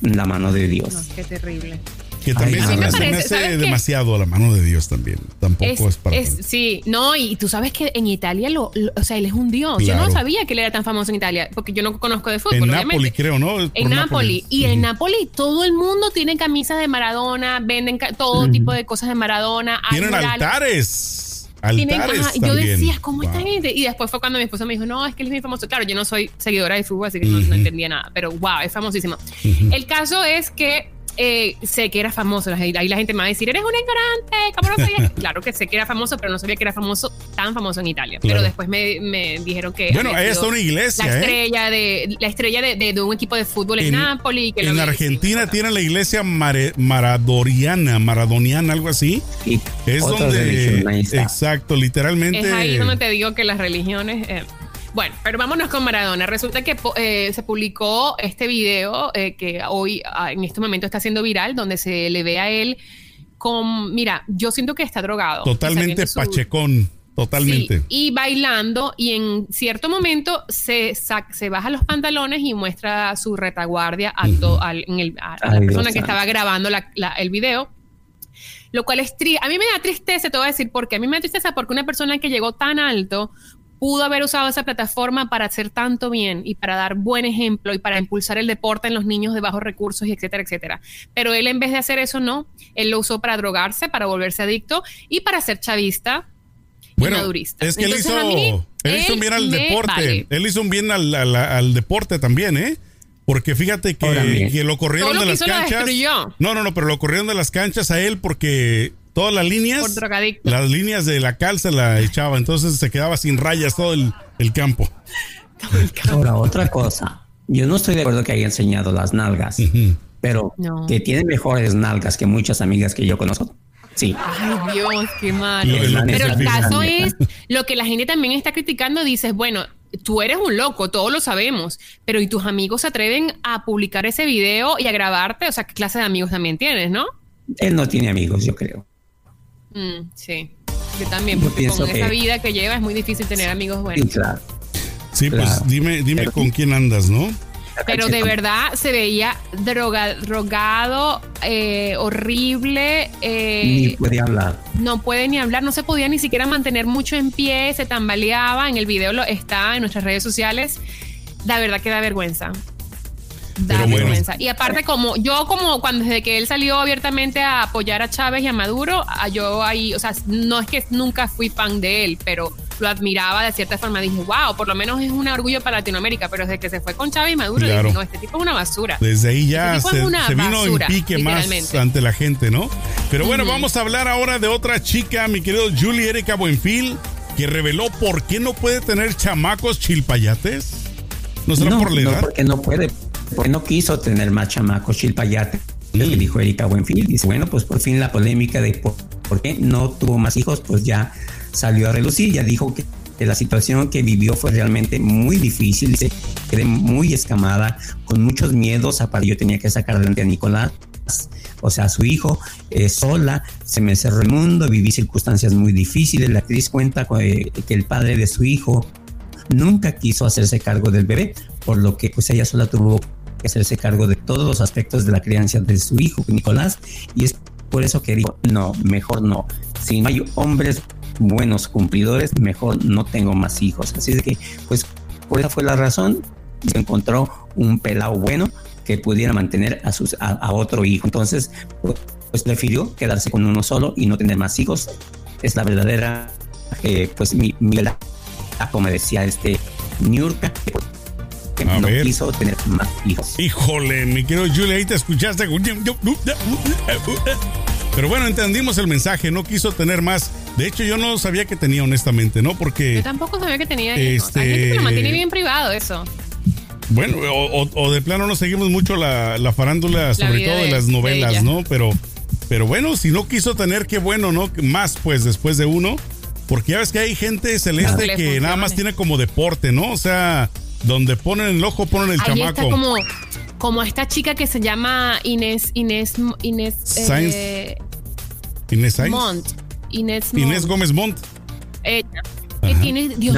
La mano de Dios. No, qué terrible. Que también Ay, se me, me se me parece, hace demasiado a la mano de Dios también. Tampoco es, Es, para. es- sí, no, y tú sabes que en Italia, lo, lo- o sea, él es un dios. Yo no sabía que él era tan famoso en Italia, porque yo no conozco de fútbol. en obviamente. Nápoles, creo, ¿no? En Nápoles. Y en. Nápoles todo el mundo tiene camisas de Maradona, venden todo tipo de cosas de Maradona. Tienen altares. Tienen- ajá, yo decía, ¿cómo esta Wow. gente? Y después fue cuando mi esposa me dijo, no, es que él es muy famoso. Claro, yo no soy seguidora de fútbol, así que no, entendía nada. Pero wow, es famosísimo. El caso es que eh, sé que era famoso. Ahí la gente me va a decir, eres un ignorante, ¿cómo no sabías? claro que sé que era famoso, pero no sabía que era famoso, tan famoso en Italia. Claro. Pero después me, me dijeron que. Bueno, sido está una iglesia, La ¿eh? estrella, de, la estrella de, de- de un equipo de fútbol en, En- Nápoles. En Argentina tienen la iglesia mare- maradoriana, maradoniana, algo así. Y Es donde. religión. Exacto, literalmente. Es ahí donde te digo que las religiones. eh, bueno, pero vámonos con Maradona. Resulta que po- eh, se publicó este video eh, que hoy, ah, en este momento, está siendo viral, donde se le ve a él con. Mira, yo siento que está drogado. Totalmente su- pachecón. Totalmente. Sí, y bailando, y en cierto momento se, sac- se baja los pantalones y muestra su retaguardia a, to- al- en el- a- a la persona Dios que estaba grabando la- la- el video. Lo cual es triste. A mí me da tristeza, te voy a decir, porque a mí me da tristeza porque una persona que llegó tan alto pudo haber usado esa plataforma para hacer tanto bien y para dar buen ejemplo y para impulsar el deporte en los niños de bajos recursos y etcétera, etcétera. Pero él en vez de hacer eso, no. Él lo usó para drogarse, para volverse adicto y para ser chavista y Bueno, madurista. es que él Entonces, hizo, a mí, él hizo un bien al deporte. vale. Él hizo un bien al, al- al deporte también, ¿eh? Porque fíjate que, lo corrieron Todo lo de que las hizo canchas. No, no, no, pero lo corrieron de las canchas a él porque todas las líneas, Por drogadicto. las líneas de la cal se la echaba, entonces se quedaba sin rayas todo el, el campo. Ahora, otra cosa. Yo no estoy de acuerdo que haya enseñado las nalgas, pero No. que tiene mejores nalgas que muchas amigas que yo conozco. Sí. Ay, Dios, qué malo. Pero el caso es, lo que la gente también está criticando, dices, bueno, tú eres un loco, todos lo sabemos, pero ¿y tus amigos se atreven a publicar ese video y a grabarte? O sea, ¿qué clase de amigos también tienes, no? Él no tiene amigos, yo creo. Mm, sí, yo también, porque pienso con esa vida que lleva es muy difícil tener amigos Sí, buenos. claro. Sí, pues dime, dime Pero- con quién andas, ¿no? Pero de verdad se veía droga, drogado, eh, horrible. eh, Ni puede hablar. no puede ni hablar, no se podía ni siquiera mantener mucho en pie, se tambaleaba. En el video lo está en nuestras redes sociales. La verdad que da vergüenza. Da Pero bueno. vergüenza. Y aparte, como yo, como cuando desde que él salió abiertamente a apoyar a Chávez y a Maduro, a- yo ahí, o sea, no es que nunca fui fan de él, pero lo admiraba de cierta forma. Dije, wow, por lo menos es un orgullo para Latinoamérica. Pero desde que se fue con Chávez y Maduro, Claro. dije, no, este tipo es una basura. Desde ahí ya tipo se, es una se vino basura, en pique más ante la gente, ¿no? Pero bueno, vamos a hablar ahora de otra chica, mi querido Julie Erika Buenfil, que reveló por qué no puede tener chamacos chilpayates. ¿No será por la no, edad? porque no puede, porque no quiso tener más chamacos chilpayate. Dijo Erika Buenfil. Dice, bueno, pues por fin la polémica de por, qué no tuvo más hijos, pues ya salió a relucir. Ya dijo que, la situación que vivió fue realmente muy difícil. Dice, quedé muy escamada, con muchos miedos. Aparte, yo tenía que sacar adelante a Nicolás. O sea, a su hijo eh, sola, se me cerró el mundo, viví circunstancias muy difíciles. La actriz cuenta eh, que el padre de su hijo nunca quiso hacerse cargo del bebé, por lo que pues ella sola tuvo hacerse cargo de todos los aspectos de la crianza de su hijo, Nicolás, y es por eso que dijo, no, mejor no. Si no hay hombres buenos cumplidores, mejor no tengo más hijos. Así de que, pues, por esa fue la razón, se encontró un pelado bueno que pudiera mantener a, sus, a, a otro hijo. Entonces, pues, pues, prefirió quedarse con uno solo y no tener más hijos. Es la verdadera, eh, pues, mi, mi verdad como decía este Niurka, que, A no ver. quiso tener más hijos. Híjole, mi querido Julie, ahí te escuchaste. Pero bueno, entendimos el mensaje, no quiso tener más. De hecho, yo no sabía que tenía, honestamente, ¿no? Porque Yo tampoco sabía que tenía hijos. Hay Este- gente que lo mantiene bien privado, eso. Bueno, o, de plano no seguimos mucho la, farándula, sobre todo de, las novelas, ¿no? Pero, pero bueno, si no quiso tener, qué bueno, ¿no? Más pues después de uno. Porque ya ves que hay gente celeste que nada más tiene como deporte, ¿no? O sea, donde ponen el ojo, ponen el Ahí Está como, como esta chica que se llma Inés, Inés, Inés, eh, Inés Sainz. Mont. Inés, Inés Gómez Mont. Ella. Que tiene, Dios,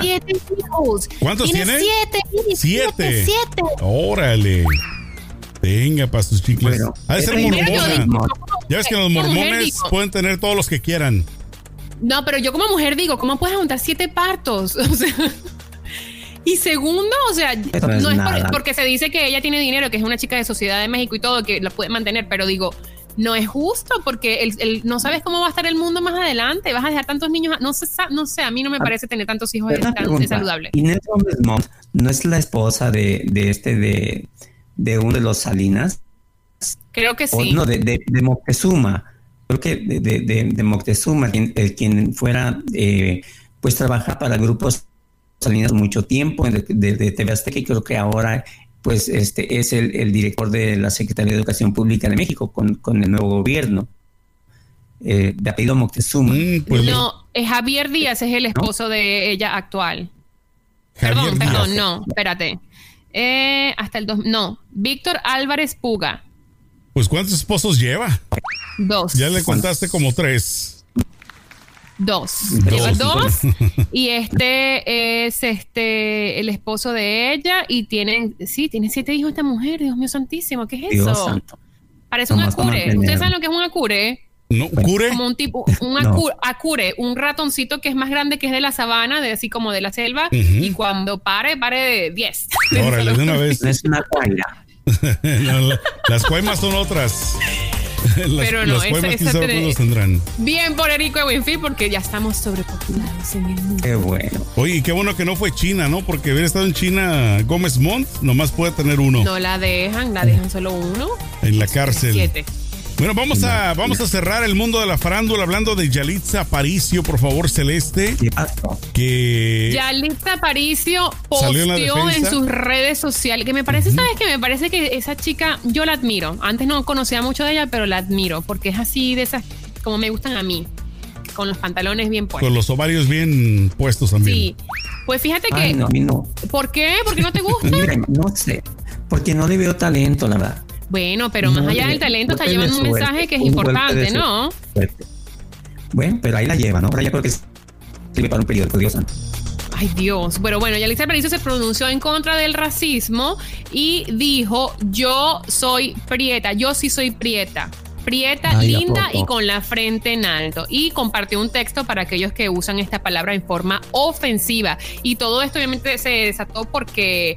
siete hijos. ¿Cuántos tiene? Siete, siete. Siete. Órale. Venga, para sus chicles. Bueno, ha de ser mormona. Ya ves que los mormones pueden tener todos los que quieran. No, pero yo como mujer digo, ¿cómo puedes juntar siete partos? O sea, y segundo, o sea, no es, porque se dice que ella tiene dinero, que es una chica de Sociedad de México y todo, que la puede mantener, pero digo, no es justo porque el, no sabes cómo va a estar el mundo más adelante. Vas a dejar tantos niños. No sé, no sé a mí no me ah, parece tener tantos hijos tan saludable. Inés Gómez no es la esposa de, de este, de, de, uno de los Salinas. Creo que sí. no, de, de, Moctezuma. Creo que de, de, Moctezuma, quien, el, quien fuera, eh, pues trabajar para grupos Salinas mucho tiempo de, de, TV Azteca y creo que ahora pues este es el, director de la Secretaría de Educación Pública de México con, el nuevo gobierno. Eh, de apellido Moctezuma. Mm, pues no, es Javier Díaz es el esposo de ella actual. perdón, perdón, no, espérate. Eh, hasta el dos, no, Víctor Álvarez Puga. Pues ¿cuántos esposos lleva? Dos. Ya le contaste como tres. Dos. Lleva dos. y este es este el esposo de ella. Y tienen, sí, tiene siete hijos esta mujer. Dios mío santísimo, ¿qué es eso? Parece un acure. ¿Ustedes saben lo que es un acure? No, cure. Como un tipo, un acure, un ratoncito que es más grande que es de la sabana, de así como de la selva, y cuando pare, pare de 10. Órale, de una vez. Es una cuaira. las cuaimas son otras. Pero no, esa, esa tendrán. Bien por Erico de Winfield porque ya estamos sobrepopulados en el mundo. Qué bueno. Oye, qué bueno que no fue China, ¿no? Porque haber estado en China Gómez Montt, nomás puede tener uno. No la dejan, la dejan solo uno. En la cárcel. Siete. Bueno, vamos a, vamos a cerrar el mundo de la farándula hablando de Yalitza Aparicio, por favor, Celeste. Que Yalitza Aparicio posteó en, sus redes sociales, que me parece, ¿sabes qué? Me parece que esa chica, yo la admiro. Antes no conocía mucho de ella, pero la admiro, porque es así de esas, como me gustan a mí, con los pantalones bien puestos. Con los ovarios bien puestos también. Sí. Pues fíjate que... no, a mí no. ¿Por qué? ¿Por qué no te gusta? no sé, porque no le veo talento, la verdad. Bueno, pero más allá del talento está llevando un mensaje que es importante, ¿no? Bueno, pero ahí la lleva, ¿no? Pero ya creo que sirve para un periódico, Dios santo. Ay Dios. Pero bueno, Yalitza Aparicio se pronunció en contra del racismo y dijo, yo soy prieta, yo sí soy prieta prieta, linda y con la frente en alto. Y compartió un texto para aquellos que usan esta palabra en forma ofensiva. Y todo esto obviamente se desató porque,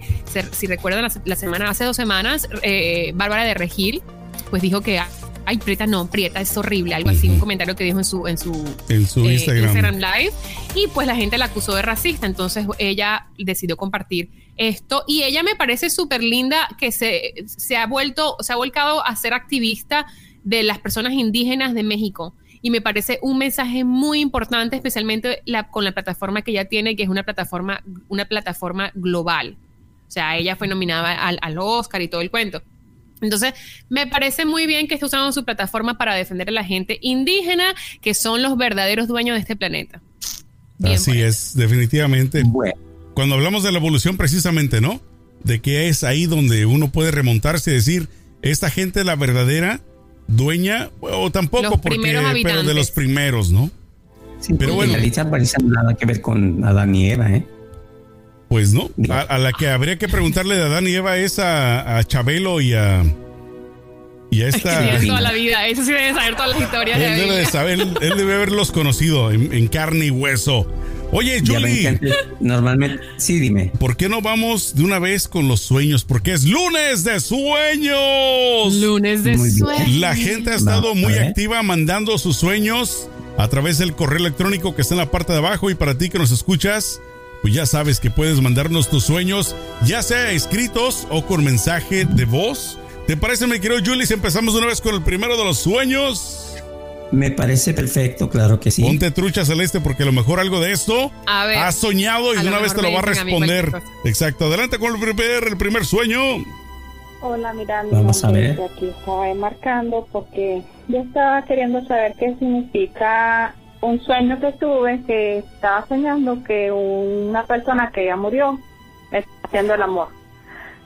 si recuerdan, la, semana, hace dos semanas, eh, Bárbara de Regil, pues dijo que ay, Prieta no, Prieta es horrible, algo así, un comentario que dijo en su, en su, en su eh, Instagram. Live. Y pues la gente la acusó de racista, entonces ella decidió compartir esto. Y ella me parece súper linda que se, se ha vuelto, se ha volcado a ser activista de las personas indígenas de México. Y me parece un mensaje muy importante, especialmente con la plataforma que ella tiene, que es una plataforma, una plataforma global. O sea, ella fue nominada al, Oscar y todo el cuento. Entonces, me parece muy bien que esté usando su plataforma para defender a la gente indígena, que son los verdaderos dueños de este planeta. Así es, definitivamente. Cuando hablamos de la evolución, precisamente, ¿no? De que es ahí donde uno puede remontarse y decir, esta gente es la verdadera dueña, o tampoco, porque, pero de los primeros, ¿no? Sí, pero bueno. La parece nada que ver con Adán y Eva, ¿eh? Pues no. A, la que habría que preguntarle de Adán y Eva es a, Chabelo y a. Y a esta. Sí, toda la vida. Eso sí debe saber todas las historias. Él, debe, saber, él, debe haberlos conocido en carne y hueso. Oye, Julie. Normalmente, sí, dime. ¿Por qué no vamos de una vez con los sueños? Porque es lunes de sueños. Lunes de sueños. La gente ha estado muy activa mandando sus sueños a través del correo electrónico que está en la parte de abajo. Y para ti que nos escuchas, pues ya sabes que puedes mandarnos tus sueños, ya sea escritos o con mensaje de voz. ¿Te parece, mi querido Julie, si empezamos de una vez con el primero de los sueños? Me parece perfecto, claro que sí. Ponte trucha celeste porque a lo mejor algo de esto has soñado y de una vez te lo va a responder. Exacto. Adelante con el primer, el primer sueño. Hola, mira, Vamos a ver. aquí estaba marcando porque yo estaba queriendo saber qué significa un sueño que tuve que estaba soñando que una persona que ya murió está haciendo el amor.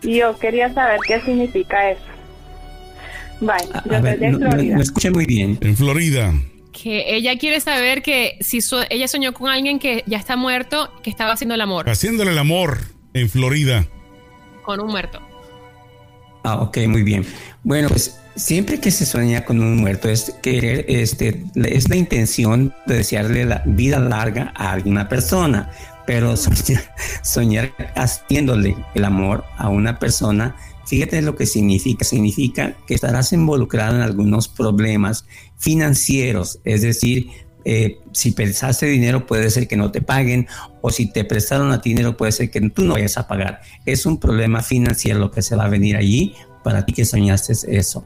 Y yo quería saber qué significa eso. Bye, yo de Florida. Me, escuché muy bien. En Florida. Que ella quiere saber que si ella soñó con alguien que ya está muerto, que estaba haciendo el amor. Haciéndole el amor en Florida. Con un muerto. Ah, ok, muy bien. Bueno, pues siempre que se sueña con un muerto es querer, este, es la intención de desearle la vida larga a alguna persona, pero soñar, soñar haciéndole el amor a una persona, fíjate lo que significa. Significa que estarás involucrado en algunos problemas financieros, es decir, eh, si prestaste dinero puede ser que no te paguen o si te prestaron a ti dinero puede ser que tú no vayas a pagar. Es un problema financiero lo que se va a venir allí para ti que soñaste eso.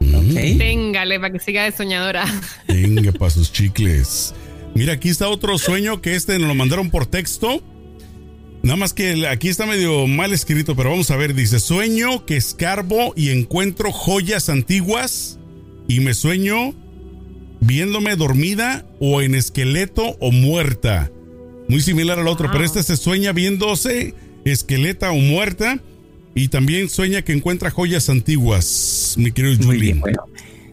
¿Okay? Téngale para que siga de soñadora. Venga para sus chicles. Mira, aquí está otro sueño que este nos lo mandaron por texto. Nada más que aquí está medio mal escrito, pero vamos a ver. Dice, sueño que escarbo y encuentro joyas antiguas y me sueño viéndome dormida o en esqueleto o muerta. Muy similar al otro, pero este se sueña viéndose esqueleta o muerta y también sueña que encuentra joyas antiguas, mi querido Julián.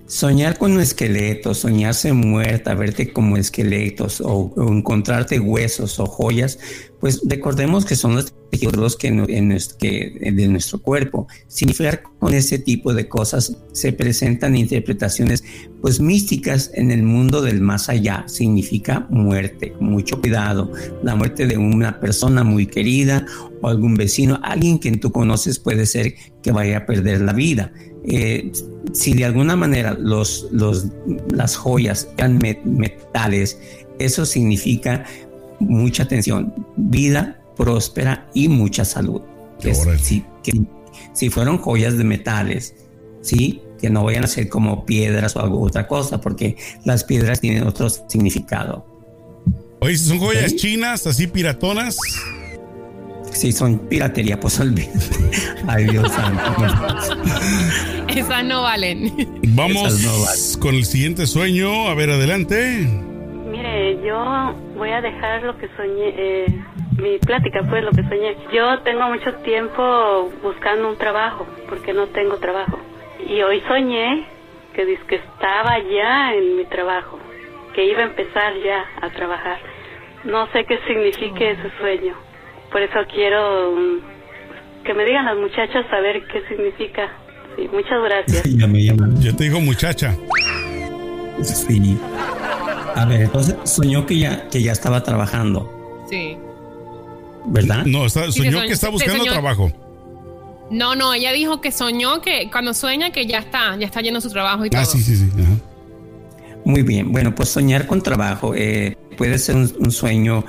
Soñar con un esqueleto, soñarse muerta, verte como esqueletos o, encontrarte huesos o joyas, pues recordemos que son los tejidos que, en, que de nuestro cuerpo. Significar con ese tipo de cosas se presentan interpretaciones pues místicas en el mundo del más allá. Significa muerte, mucho cuidado, la muerte de una persona muy querida o algún vecino, alguien que tú conoces puede ser que vaya a perder la vida. Eh, si de alguna manera los, los, las joyas eran metales, eso significa mucha atención, vida próspera y mucha salud. Que, si, si fueron joyas de metales, sí, que no vayan a ser como piedras o algo otra cosa, porque las piedras tienen otro significado. Oye, son joyas chinas, así piratonas si son piratería, pues olvídate. Ay, Dios santo. Esas no valen. Vamos con el siguiente sueño. A ver, adelante. Mire, yo voy a dejar lo que soñé, eh, mi plática fue lo que soñé. Yo tengo mucho tiempo buscando un trabajo, porque no tengo trabajo. Y hoy soñé que, que estaba ya en mi trabajo, que iba a empezar ya a trabajar. No sé qué signifique ese sueño. Por eso quiero mm, que me digan las muchachas a ver qué significa. Sí, muchas gracias. ya me llaman. Yo te digo muchacha. Sí. A ver, entonces soñó que ya, que ya estaba trabajando. Sí. ¿Verdad? No, soñó, que está buscando trabajo. No, no, ella dijo que soñó que cuando sueña que ya está, ya está lleno su trabajo y ah, todo. Ah, sí, sí, sí. Muy bien. Bueno, pues soñar con trabajo eh, puede ser un, sueño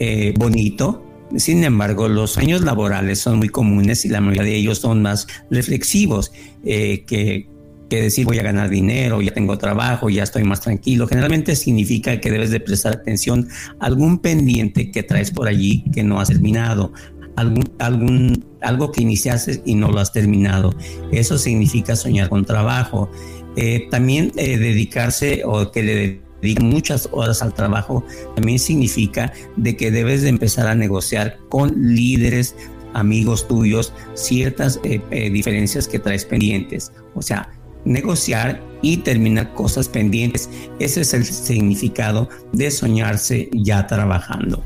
eh, bonito, sin embargo, los sueños laborales son muy comunes y la mayoría de ellos son más reflexivos eh, que, decir voy a ganar dinero, ya tengo trabajo, ya estoy más tranquilo. Generalmente significa que debes de prestar atención a algún pendiente que traes por allí que no has terminado, algún, algo que iniciaste y no lo has terminado. Eso significa soñar con trabajo. Eh, también eh, dedicarse o que le dedica muchas horas al trabajo, también significa de que debes de empezar a negociar con líderes, amigos tuyos, ciertas eh, eh, diferencias que traes pendientes. O sea, negociar y terminar cosas pendientes. Ese es el significado de soñarse ya trabajando.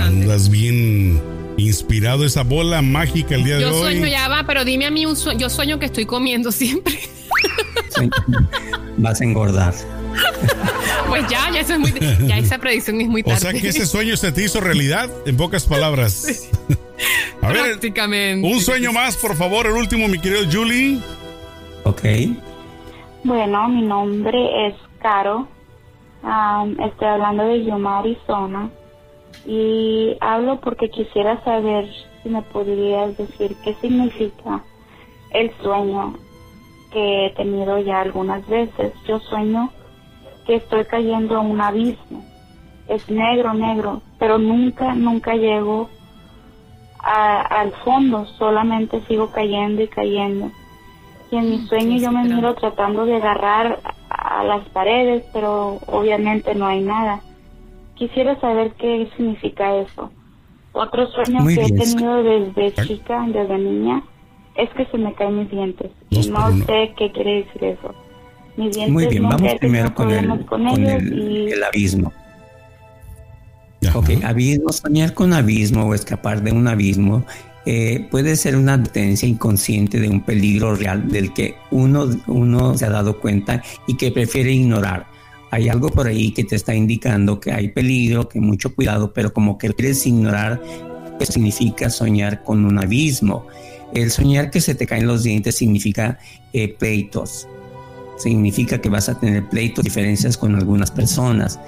Andas bien inspirado esa bola mágica el día de hoy. Yo sueño ya va, pero dime a mí un sueño. Yo sueño que estoy comiendo siempre. Vas a engordar. Pues ya, ya, eso es muy, ya esa predicción es muy tarde. O sea que ese sueño se te hizo realidad, en pocas palabras. A ver, un sueño más, por favor, el último, mi querido Julie. Ok. Bueno, mi nombre es Caro. estoy hablando de Yuma, Arizona. Y hablo porque quisiera saber si me podrías decir qué significa el sueño que he tenido ya algunas veces. Yo sueño que estoy cayendo en un abismo. Es negro, negro, pero nunca, nunca llego al fondo, solamente sigo cayendo y cayendo. Y en mi mm, sueño yo me miro tratando de agarrar a las paredes, pero obviamente no hay nada. Quisiera saber qué significa eso. Otro sueño que he tenido desde chica, desde niña, es que se me caen mis dientes. y no sé qué quiere decir eso. Mis dientes Muy bien, vamos primero con, el, con, el, abismo. Ok, abismo, soñar con abismo o escapar de un abismo eh, puede ser una advertencia inconsciente de un peligro real del que uno, uno se ha dado cuenta y que prefiere ignorar hay algo por ahí que te está indicando que hay peligro, que mucho cuidado, pero como que quieres ignorar, eso significa soñar con un abismo. El soñar que se te caen los dientes significa eh, pleitos, significa que vas a tener pleitos, diferencias con algunas personas.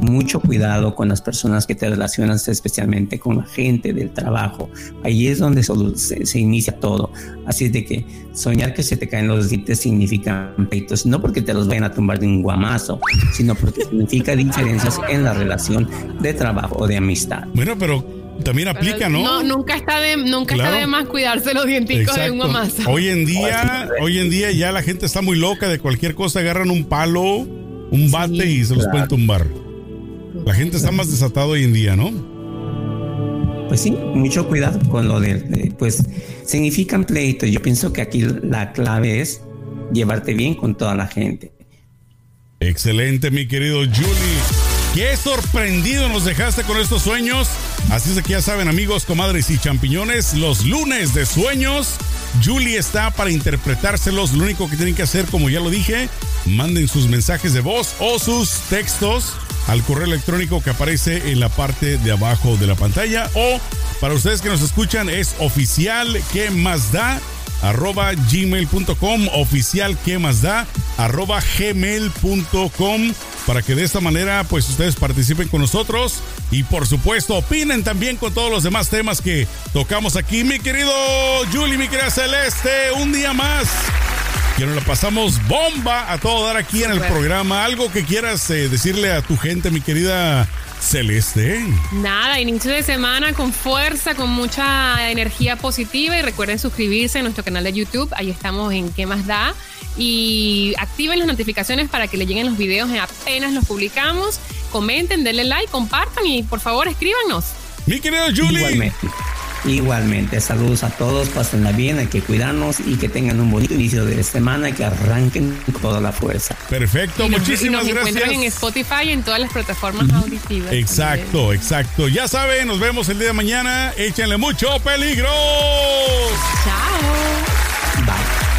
Mucho cuidado con las personas que te relacionas, especialmente con la gente del trabajo. Ahí es donde se, inicia todo. Así de que soñar que se te caen los dientes significa pleitos, no porque te los vayan a tumbar de un guamazo, sino porque significa diferencias en la relación de trabajo o de amistad. Bueno, pero también aplica, ¿no? No, nunca está de, nunca está de más cuidarse los dienticos de un mamazo. Hoy en día, hoy en día ya la gente está muy loca de cualquier cosa, agarran un palo, un bate y se los pueden tumbar. La gente está más desatada hoy en día, ¿no? Pues sí, mucho cuidado con lo de, pues significan pleitos. Yo pienso que aquí la clave es llevarte bien con toda la gente. Excelente, mi querido Julie. Qué sorprendido nos dejaste con estos sueños. Así es que ya saben, amigos, comadres y champiñones, los lunes de sueños. Julie está para interpretárselos. Lo único que tienen que hacer, como ya lo dije, manden sus mensajes de voz o sus textos al correo electrónico que aparece en la parte de abajo de la pantalla. O para ustedes que nos escuchan, es oficial que más da arroba gmail.com oficial que más da arroba gmail.com para que de esta manera pues ustedes participen con nosotros y por supuesto opinen también con todos los demás temas que tocamos aquí. Mi querido Julie, mi querida Celeste, un día más. Que nos la pasamos bomba a todo dar aquí en el programa. Algo que quieras eh, decirle a tu gente, mi querida Celeste. Nada, inicio de semana con fuerza, con mucha energía positiva y recuerden suscribirse a nuestro canal de YouTube. Ahí estamos en ¿Qué más da? Y activen las notificaciones para que le lleguen los videos apenas los publicamos. Comenten, denle like, compartan y por favor escríbanos. Mi querido Julie. Igualmente, saludos a todos, pásenla bien, hay que cuidarnos y que tengan un bonito inicio de semana y que arranquen con toda la fuerza. Perfecto, muchísimas y nos gracias. en Spotify y en todas las plataformas auditivas. Exacto, exacto. Ya saben, nos vemos el día de mañana. Échenle mucho peligro. Chao.